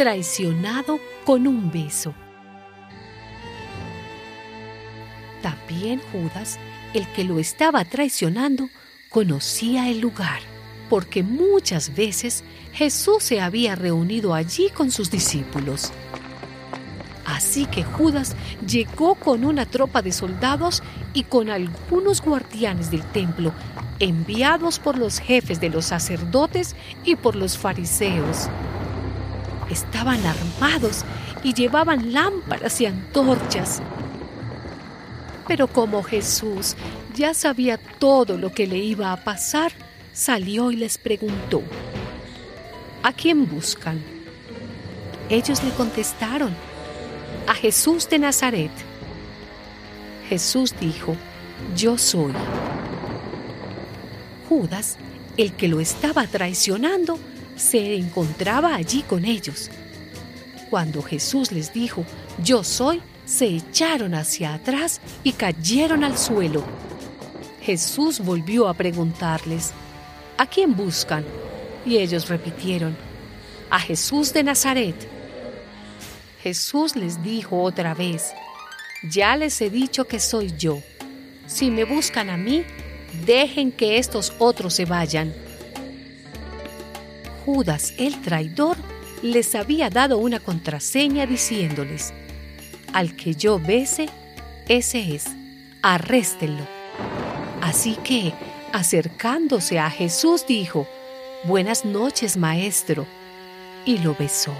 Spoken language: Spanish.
traicionado con un beso. También Judas, el que lo estaba traicionando, conocía el lugar, porque muchas veces Jesús se había reunido allí con sus discípulos. Así que Judas llegó con una tropa de soldados y con algunos guardianes del templo, enviados por los jefes de los sacerdotes y por los fariseos. Estaban armados y llevaban lámparas y antorchas. Pero como Jesús ya sabía todo lo que le iba a pasar, salió y les preguntó, ¿A quién buscan? Ellos le contestaron, a Jesús de Nazaret. Jesús dijo, Yo soy. Judas, el que lo estaba traicionando, se encontraba allí con ellos. Cuando Jesús les dijo, Yo soy, se echaron hacia atrás y cayeron al suelo. Jesús volvió a preguntarles, ¿A quién buscan? Y ellos repitieron, A Jesús de Nazaret. Jesús les dijo otra vez, Ya les he dicho que soy yo. Si me buscan a mí, dejen que estos otros se vayan. Judas, el traidor, les había dado una contraseña diciéndoles, al que yo bese, ese es, arréstenlo. Así que, acercándose a Jesús, dijo, Buenas noches, maestro, y lo besó.